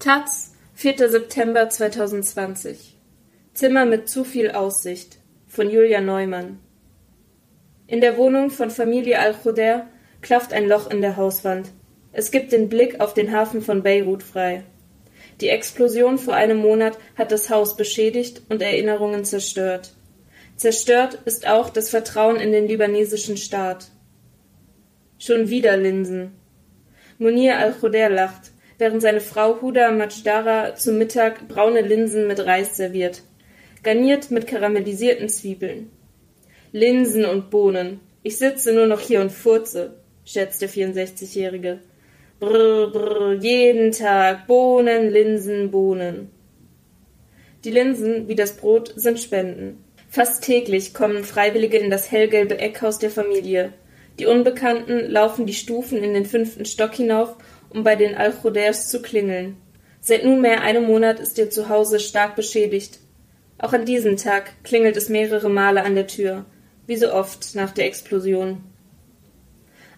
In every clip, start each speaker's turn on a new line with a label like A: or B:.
A: Taz, 4. September 2020 Zimmer mit zu viel Aussicht von Julia Neumann In der Wohnung von Familie Al-Khuder klafft ein Loch in der Hauswand. Es gibt den Blick auf den Hafen von Beirut frei. Die Explosion vor einem Monat hat das Haus beschädigt und Erinnerungen zerstört. Zerstört ist auch das Vertrauen in den libanesischen Staat. Schon wieder Linsen. Munir al-Khuder lacht, während seine Frau Huda Majdara zum Mittag braune Linsen mit Reis serviert, garniert mit karamellisierten Zwiebeln. Linsen und Bohnen. Ich sitze nur noch hier und furze, schätzt der 64-Jährige. Brr, brr, jeden Tag Bohnen, Linsen, Bohnen. Die Linsen, wie das Brot, sind Spenden. Fast täglich kommen Freiwillige in das hellgelbe Eckhaus der Familie. Die Unbekannten laufen die Stufen in den fünften Stock hinauf, um bei den Al-Khuders zu klingeln. Seit nunmehr einem Monat ist ihr Zuhause stark beschädigt. Auch an diesem Tag klingelt es mehrere Male an der Tür, wie so oft nach der Explosion.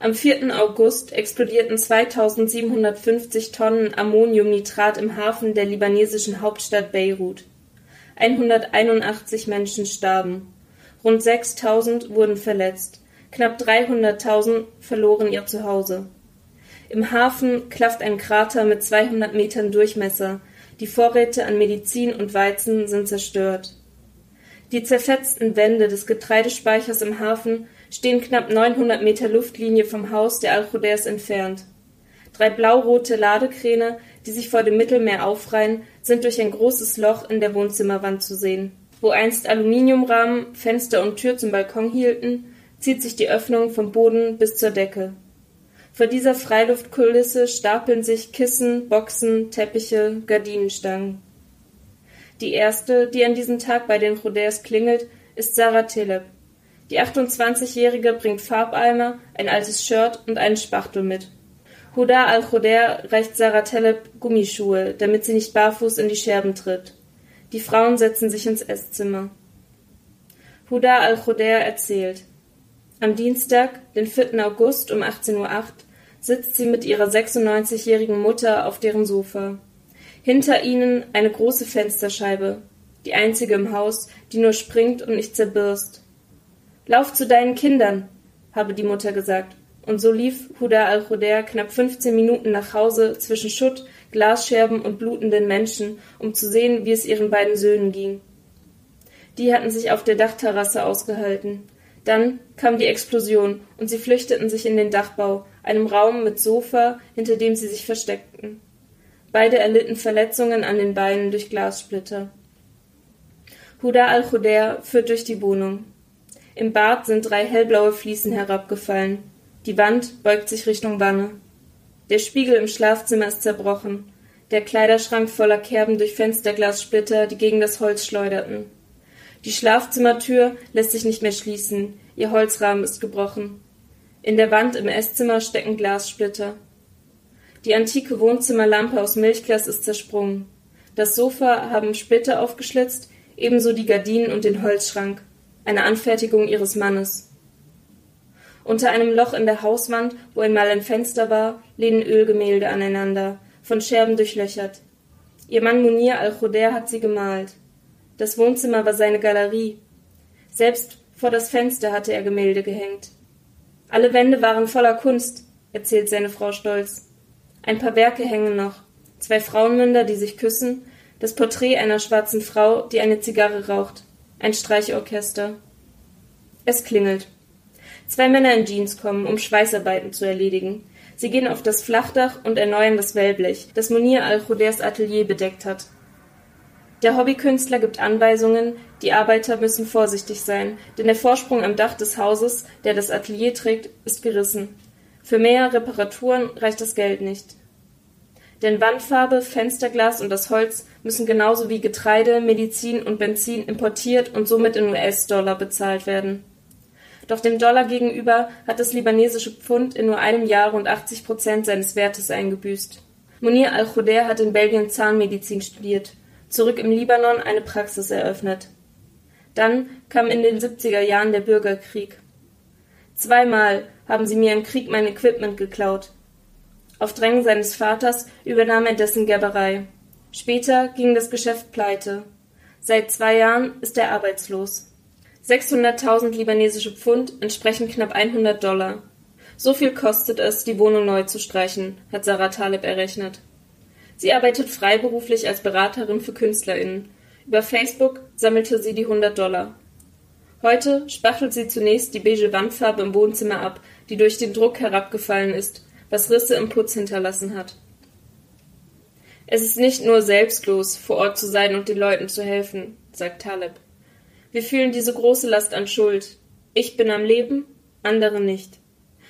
A: Am 4. August explodierten 2750 Tonnen Ammoniumnitrat im Hafen der libanesischen Hauptstadt Beirut. 181 Menschen starben, rund 6000 wurden verletzt, knapp 300.000 verloren ihr Zuhause. Im Hafen klafft ein Krater mit 200 Metern Durchmesser, die Vorräte an Medizin und Weizen sind zerstört. Die zerfetzten Wände des Getreidespeichers im Hafen stehen knapp 900 Meter Luftlinie vom Haus der Al-Khuders entfernt. Drei blau-rote Ladekräne die sich vor dem Mittelmeer aufreihen, sind durch ein großes Loch in der Wohnzimmerwand zu sehen. Wo einst Aluminiumrahmen Fenster und Tür zum Balkon hielten, zieht sich die Öffnung vom Boden bis zur Decke. Vor dieser Freiluftkulisse stapeln sich Kissen, Boxen, Teppiche, Gardinenstangen. Die erste, die an diesem Tag bei den Roders klingelt, ist Sarah Teleb. Die 28-Jährige bringt Farbeimer, ein altes Shirt und einen Spachtel mit. Huda al-Khudair reicht Sarah Taleb Gummischuhe, damit sie nicht barfuß in die Scherben tritt. Die Frauen setzen sich ins Esszimmer. Huda al-Khudair erzählt. Am Dienstag, den 4. August um 18.08 Uhr, sitzt sie mit ihrer 96-jährigen Mutter auf deren Sofa. Hinter ihnen eine große Fensterscheibe, die einzige im Haus, die nur springt und nicht zerbirst. Lauf zu deinen Kindern, habe die Mutter gesagt und so lief Huda al-Khudair knapp 15 Minuten nach Hause zwischen Schutt, Glasscherben und blutenden Menschen, um zu sehen, wie es ihren beiden Söhnen ging. Die hatten sich auf der Dachterrasse ausgehalten. Dann kam die Explosion und sie flüchteten sich in den Dachbau, einem Raum mit Sofa, hinter dem sie sich versteckten. Beide erlitten Verletzungen an den Beinen durch Glassplitter. Huda al-Khudair führt durch die Wohnung. Im Bad sind drei hellblaue Fliesen herabgefallen. Die Wand beugt sich Richtung Wanne. Der Spiegel im Schlafzimmer ist zerbrochen, der Kleiderschrank voller Kerben durch Fensterglassplitter, die gegen das Holz schleuderten. Die Schlafzimmertür lässt sich nicht mehr schließen, ihr Holzrahmen ist gebrochen. In der Wand im Esszimmer stecken Glassplitter. Die antike Wohnzimmerlampe aus Milchglas ist zersprungen. Das Sofa haben Splitter aufgeschlitzt, ebenso die Gardinen und den Holzschrank, eine Anfertigung ihres Mannes. Unter einem Loch in der Hauswand, wo einmal ein Fenster war, lehnen Ölgemälde aneinander, von Scherben durchlöchert. Ihr Mann Munir al-Khudair hat sie gemalt. Das Wohnzimmer war seine Galerie. Selbst vor das Fenster hatte er Gemälde gehängt. Alle Wände waren voller Kunst, erzählt seine Frau stolz. Ein paar Werke hängen noch. Zwei Frauenmünder, die sich küssen, das Porträt einer schwarzen Frau, die eine Zigarre raucht, ein Streichorchester. Es klingelt. Zwei Männer in Jeans kommen, um Schweißarbeiten zu erledigen. Sie gehen auf das Flachdach und erneuern das Wellblech, das Munir al-Khuders Atelier bedeckt hat. Der Hobbykünstler gibt Anweisungen, die Arbeiter müssen vorsichtig sein, denn der Vorsprung am Dach des Hauses, der das Atelier trägt, ist gerissen. Für mehr Reparaturen reicht das Geld nicht. Denn Wandfarbe, Fensterglas und das Holz müssen genauso wie Getreide, Medizin und Benzin importiert und somit in US-Dollar bezahlt werden. Doch dem Dollar gegenüber hat das libanesische Pfund in nur einem Jahr rund 80 Prozent seines Wertes eingebüßt. Munir al-Khudair hat in Belgien Zahnmedizin studiert, zurück im Libanon eine Praxis eröffnet. Dann kam in den 70er Jahren der Bürgerkrieg. Zweimal haben sie mir im Krieg mein Equipment geklaut. Auf Drängen seines Vaters übernahm er dessen Gerberei. Später ging das Geschäft pleite. Seit zwei Jahren ist er arbeitslos. 600.000 libanesische Pfund entsprechen knapp 100 Dollar. So viel kostet es, die Wohnung neu zu streichen, hat Sarah Taleb errechnet. Sie arbeitet freiberuflich als Beraterin für KünstlerInnen. Über Facebook sammelte sie die 100 Dollar. Heute spachtelt sie zunächst die beige Wandfarbe im Wohnzimmer ab, die durch den Druck herabgefallen ist, was Risse im Putz hinterlassen hat. Es ist nicht nur selbstlos, vor Ort zu sein und den Leuten zu helfen, sagt Taleb. Wir fühlen diese große Last an Schuld. Ich bin am Leben, andere nicht.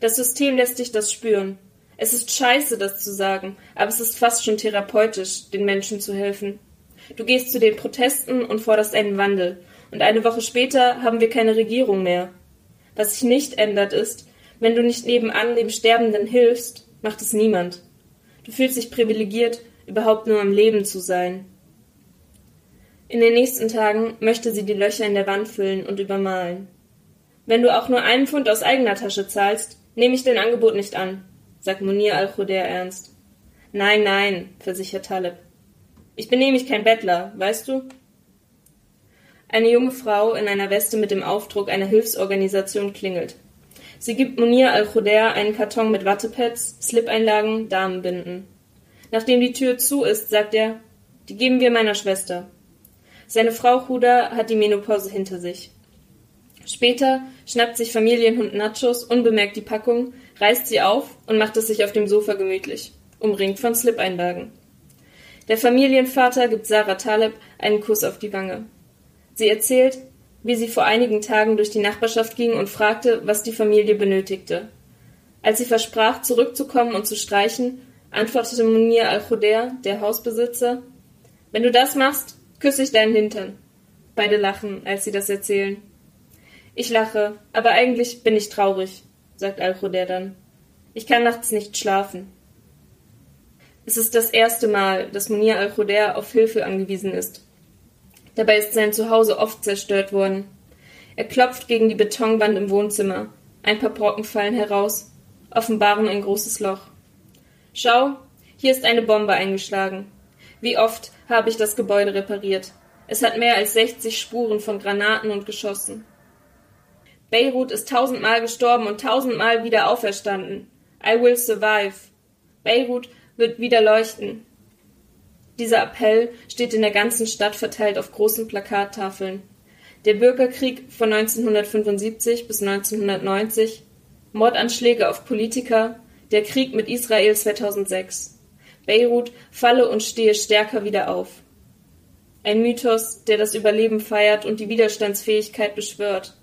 A: Das System lässt dich das spüren. Es ist scheiße, das zu sagen, aber es ist fast schon therapeutisch, den Menschen zu helfen. Du gehst zu den Protesten und forderst einen Wandel, und eine Woche später haben wir keine Regierung mehr. Was sich nicht ändert ist, wenn du nicht nebenan dem Sterbenden hilfst, macht es niemand. Du fühlst dich privilegiert, überhaupt nur am Leben zu sein. In den nächsten Tagen möchte sie die Löcher in der Wand füllen und übermalen. Wenn du auch nur einen Pfund aus eigener Tasche zahlst, nehme ich dein Angebot nicht an, sagt Munir al-Khudair ernst. Nein, nein, versichert Taleb. Ich bin nämlich kein Bettler, weißt du? Eine junge Frau in einer Weste mit dem Aufdruck einer Hilfsorganisation klingelt. Sie gibt Munir al-Khudair einen Karton mit Wattepads, Slip-Einlagen, Damenbinden. Nachdem die Tür zu ist, sagt er, die geben wir meiner Schwester. Seine Frau Huda hat die Menopause hinter sich. Später schnappt sich Familienhund Nachos unbemerkt die Packung, reißt sie auf und macht es sich auf dem Sofa gemütlich, umringt von Slip-Einlagen. Der Familienvater gibt Sarah Taleb einen Kuss auf die Wange. Sie erzählt, wie sie vor einigen Tagen durch die Nachbarschaft ging und fragte, was die Familie benötigte. Als sie versprach, zurückzukommen und zu streichen, antwortete Munir al-Khudair, der Hausbesitzer, wenn du das machst, küsse ich deinen Hintern. Beide lachen, als sie das erzählen. Ich lache, aber eigentlich bin ich traurig, sagt al-Khudair dann. Ich kann nachts nicht schlafen. Es ist das erste Mal, dass Munir al-Khudair auf Hilfe angewiesen ist. Dabei ist sein Zuhause oft zerstört worden. Er klopft gegen die Betonwand im Wohnzimmer. Ein paar Brocken fallen heraus, offenbaren ein großes Loch. Schau, hier ist eine Bombe eingeschlagen. Wie oft habe ich das Gebäude repariert. Es hat mehr als 60 Spuren von Granaten und Geschossen. Beirut ist tausendmal gestorben und tausendmal wieder auferstanden. I will survive. Beirut wird wieder leuchten. Dieser Appell steht in der ganzen Stadt verteilt auf großen Plakattafeln. Der Bürgerkrieg von 1975 bis 1990, Mordanschläge auf Politiker, der Krieg mit Israel 2006. Beirut falle und stehe stärker wieder auf. Ein Mythos, der das Überleben feiert und die Widerstandsfähigkeit beschwört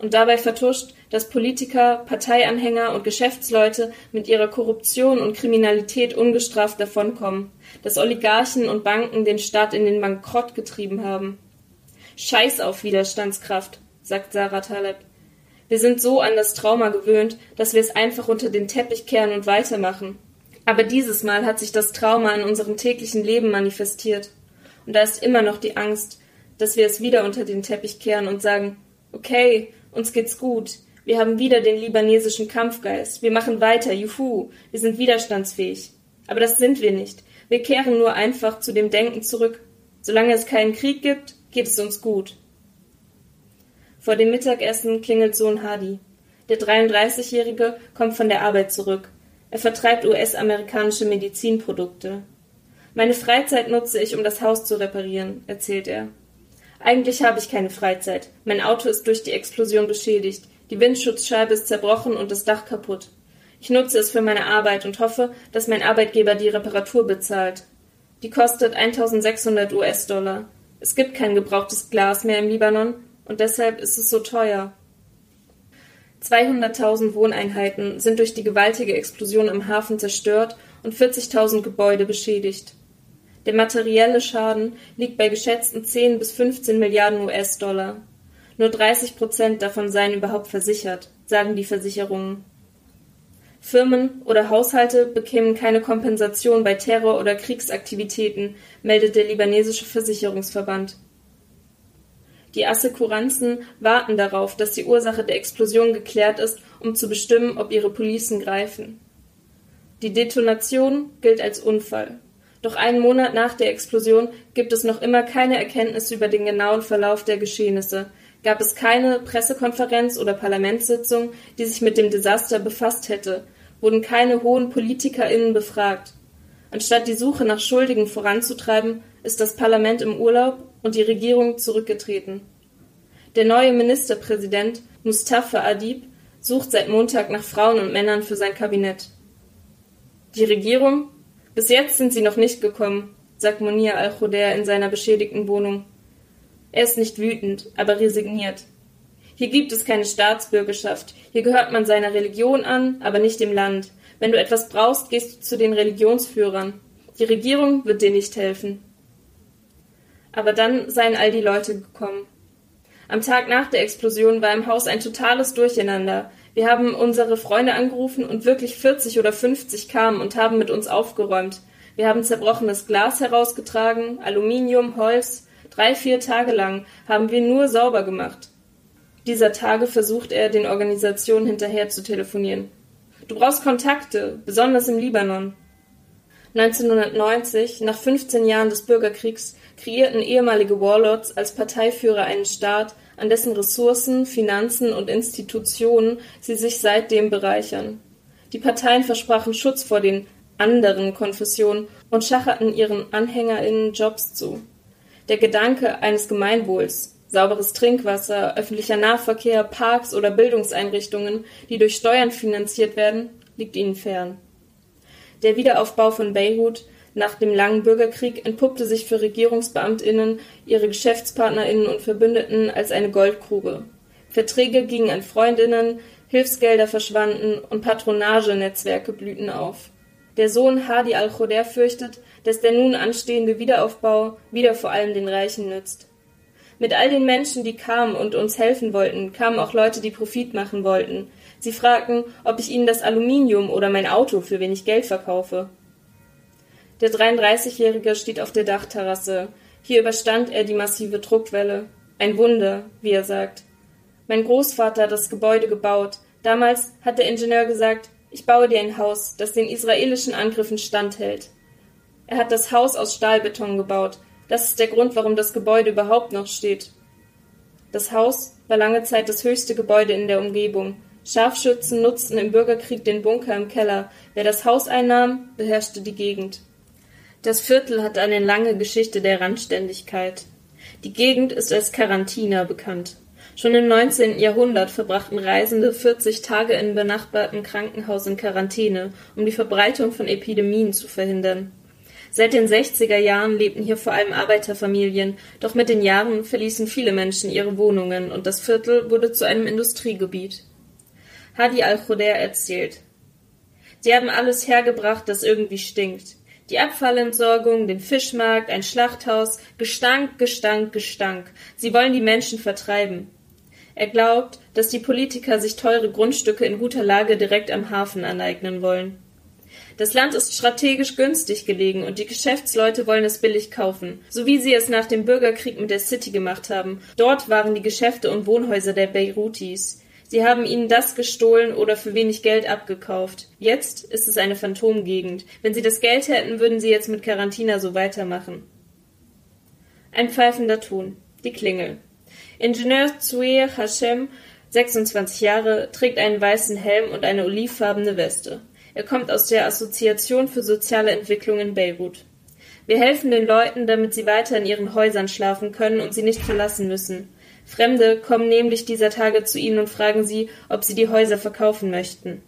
A: und dabei vertuscht, dass Politiker, Parteianhänger und Geschäftsleute mit ihrer Korruption und Kriminalität ungestraft davonkommen, dass Oligarchen und Banken den Staat in den Bankrott getrieben haben. Scheiß auf Widerstandskraft, sagt Sarah Taleb. Wir sind so an das Trauma gewöhnt, dass wir es einfach unter den Teppich kehren und weitermachen. Aber dieses Mal hat sich das Trauma in unserem täglichen Leben manifestiert. Und da ist immer noch die Angst, dass wir es wieder unter den Teppich kehren und sagen, okay, uns geht's gut. Wir haben wieder den libanesischen Kampfgeist. Wir machen weiter. Juhu. Wir sind widerstandsfähig. Aber das sind wir nicht. Wir kehren nur einfach zu dem Denken zurück. Solange es keinen Krieg gibt, geht es uns gut. Vor dem Mittagessen klingelt Sohn Hadi. Der 33-Jährige kommt von der Arbeit zurück. Er vertreibt US-amerikanische Medizinprodukte. Meine Freizeit nutze ich, um das Haus zu reparieren, erzählt er. Eigentlich habe ich keine Freizeit. Mein Auto ist durch die Explosion beschädigt. Die Windschutzscheibe ist zerbrochen und das Dach kaputt. Ich nutze es für meine Arbeit und hoffe, dass mein Arbeitgeber die Reparatur bezahlt. Die kostet 1600 US-Dollar. Es gibt kein gebrauchtes Glas mehr im Libanon und deshalb ist es so teuer. 200.000 Wohneinheiten sind durch die gewaltige Explosion im Hafen zerstört und 40.000 Gebäude beschädigt. Der materielle Schaden liegt bei geschätzten 10 bis 15 Milliarden US-Dollar. Nur 30 Prozent davon seien überhaupt versichert, sagen die Versicherungen. Firmen oder Haushalte bekämen keine Kompensation bei Terror- oder Kriegsaktivitäten, meldet der libanesische Versicherungsverband. Die Assekuranzen warten darauf, dass die Ursache der Explosion geklärt ist, um zu bestimmen, ob ihre Policen greifen. Die Detonation gilt als Unfall. Doch einen Monat nach der Explosion gibt es noch immer keine Erkenntnis über den genauen Verlauf der Geschehnisse, gab es keine Pressekonferenz oder Parlamentssitzung, die sich mit dem Desaster befasst hätte, wurden keine hohen PolitikerInnen befragt. Anstatt die Suche nach Schuldigen voranzutreiben, ist das Parlament im Urlaub und die Regierung zurückgetreten. Der neue Ministerpräsident Mustafa Adib sucht seit Montag nach Frauen und Männern für sein Kabinett. Die Regierung? Bis jetzt sind sie noch nicht gekommen, sagt Monir al-Khudair in seiner beschädigten Wohnung. Er ist nicht wütend, aber resigniert. Hier gibt es keine Staatsbürgerschaft. Hier gehört man seiner Religion an, aber nicht dem Land. Wenn du etwas brauchst, gehst du zu den Religionsführern. Die Regierung wird dir nicht helfen. Aber dann seien all die Leute gekommen. Am Tag nach der Explosion war im Haus ein totales Durcheinander. Wir haben unsere Freunde angerufen und wirklich 40 oder 50 kamen und haben mit uns aufgeräumt. Wir haben zerbrochenes Glas herausgetragen, Aluminium, Holz. Drei, vier Tage lang haben wir nur sauber gemacht. Dieser Tage versucht er, den Organisationen hinterher zu telefonieren. Du brauchst Kontakte, besonders im Libanon. 1990, nach 15 Jahren des Bürgerkriegs, kreierten ehemalige Warlords als Parteiführer einen Staat, an dessen Ressourcen, Finanzen und Institutionen sie sich seitdem bereichern. Die Parteien versprachen Schutz vor den anderen Konfessionen und schacherten ihren AnhängerInnen Jobs zu. Der Gedanke eines Gemeinwohls, sauberes Trinkwasser, öffentlicher Nahverkehr, Parks oder Bildungseinrichtungen, die durch Steuern finanziert werden, liegt ihnen fern. Der Wiederaufbau von Beirut nach dem langen Bürgerkrieg entpuppte sich für Regierungsbeamtinnen, ihre Geschäftspartnerinnen und Verbündeten als eine Goldgrube. Verträge gingen an Freundinnen, Hilfsgelder verschwanden und Patronagenetzwerke blühten auf. Der Sohn Hadi al-Khoder fürchtet, dass der nun anstehende Wiederaufbau wieder vor allem den Reichen nützt. Mit all den Menschen, die kamen und uns helfen wollten, kamen auch Leute, die Profit machen wollten. Sie fragten, ob ich ihnen das Aluminium oder mein Auto für wenig Geld verkaufe. Der 33-Jährige steht auf der Dachterrasse. Hier überstand er die massive Druckwelle. Ein Wunder, wie er sagt. Mein Großvater hat das Gebäude gebaut. Damals hat der Ingenieur gesagt, ich baue dir ein Haus, das den israelischen Angriffen standhält. Er hat das Haus aus Stahlbeton gebaut. Das ist der Grund, warum das Gebäude überhaupt noch steht. Das Haus war lange Zeit das höchste Gebäude in der Umgebung. Scharfschützen nutzten im Bürgerkrieg den Bunker im Keller. Wer das Haus einnahm, beherrschte die Gegend. Das Viertel hat eine lange Geschichte der Randständigkeit. Die Gegend ist als Karantina bekannt. Schon im 19. Jahrhundert verbrachten Reisende 40 Tage in benachbarten Krankenhaus in Quarantäne, um die Verbreitung von Epidemien zu verhindern. Seit den 60er Jahren lebten hier vor allem Arbeiterfamilien, doch mit den Jahren verließen viele Menschen ihre Wohnungen und das Viertel wurde zu einem Industriegebiet. Hadi al-Khudair erzählt. Sie haben alles hergebracht, das irgendwie stinkt. Die Abfallentsorgung, den Fischmarkt, ein Schlachthaus, Gestank, Gestank, Gestank. Sie wollen die Menschen vertreiben. Er glaubt, dass die Politiker sich teure Grundstücke in guter Lage direkt am Hafen aneignen wollen. Das Land ist strategisch günstig gelegen und die Geschäftsleute wollen es billig kaufen, so wie sie es nach dem Bürgerkrieg mit der City gemacht haben. Dort waren die Geschäfte und Wohnhäuser der Beirutis. Sie haben ihnen das gestohlen oder für wenig Geld abgekauft. Jetzt ist es eine Phantomgegend. Wenn sie das Geld hätten, würden sie jetzt mit Quarantina so weitermachen. Ein pfeifender Ton. Die Klingel. Ingenieur Zouir Hashem, 26 Jahre, trägt einen weißen Helm und eine olivfarbene Weste. Er kommt aus der Assoziation für soziale Entwicklung in Beirut. Wir helfen den Leuten, damit sie weiter in ihren Häusern schlafen können und sie nicht verlassen müssen. Fremde kommen nämlich dieser Tage zu ihnen und fragen sie, ob sie die Häuser verkaufen möchten.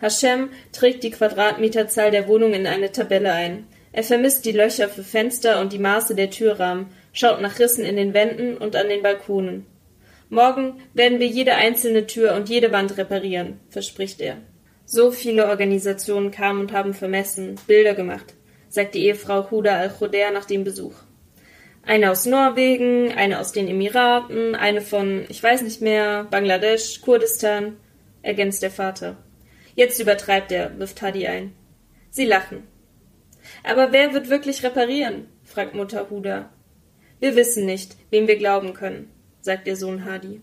A: Hashem trägt die Quadratmeterzahl der Wohnung in eine Tabelle ein. Er vermisst die Löcher für Fenster und die Maße der Türrahmen, schaut nach Rissen in den Wänden und an den Balkonen. Morgen werden wir jede einzelne Tür und jede Wand reparieren, verspricht er. So viele Organisationen kamen und haben vermessen, Bilder gemacht, sagt die Ehefrau Huda al-Khoder nach dem Besuch. Eine aus Norwegen, eine aus den Emiraten, eine von, ich weiß nicht mehr, Bangladesch, Kurdistan, ergänzt der Vater. Jetzt übertreibt er, wirft Hadi ein. Sie lachen. Aber wer wird wirklich reparieren? fragt Mutter Huda. Wir wissen nicht, wem wir glauben können, sagt ihr Sohn Hadi.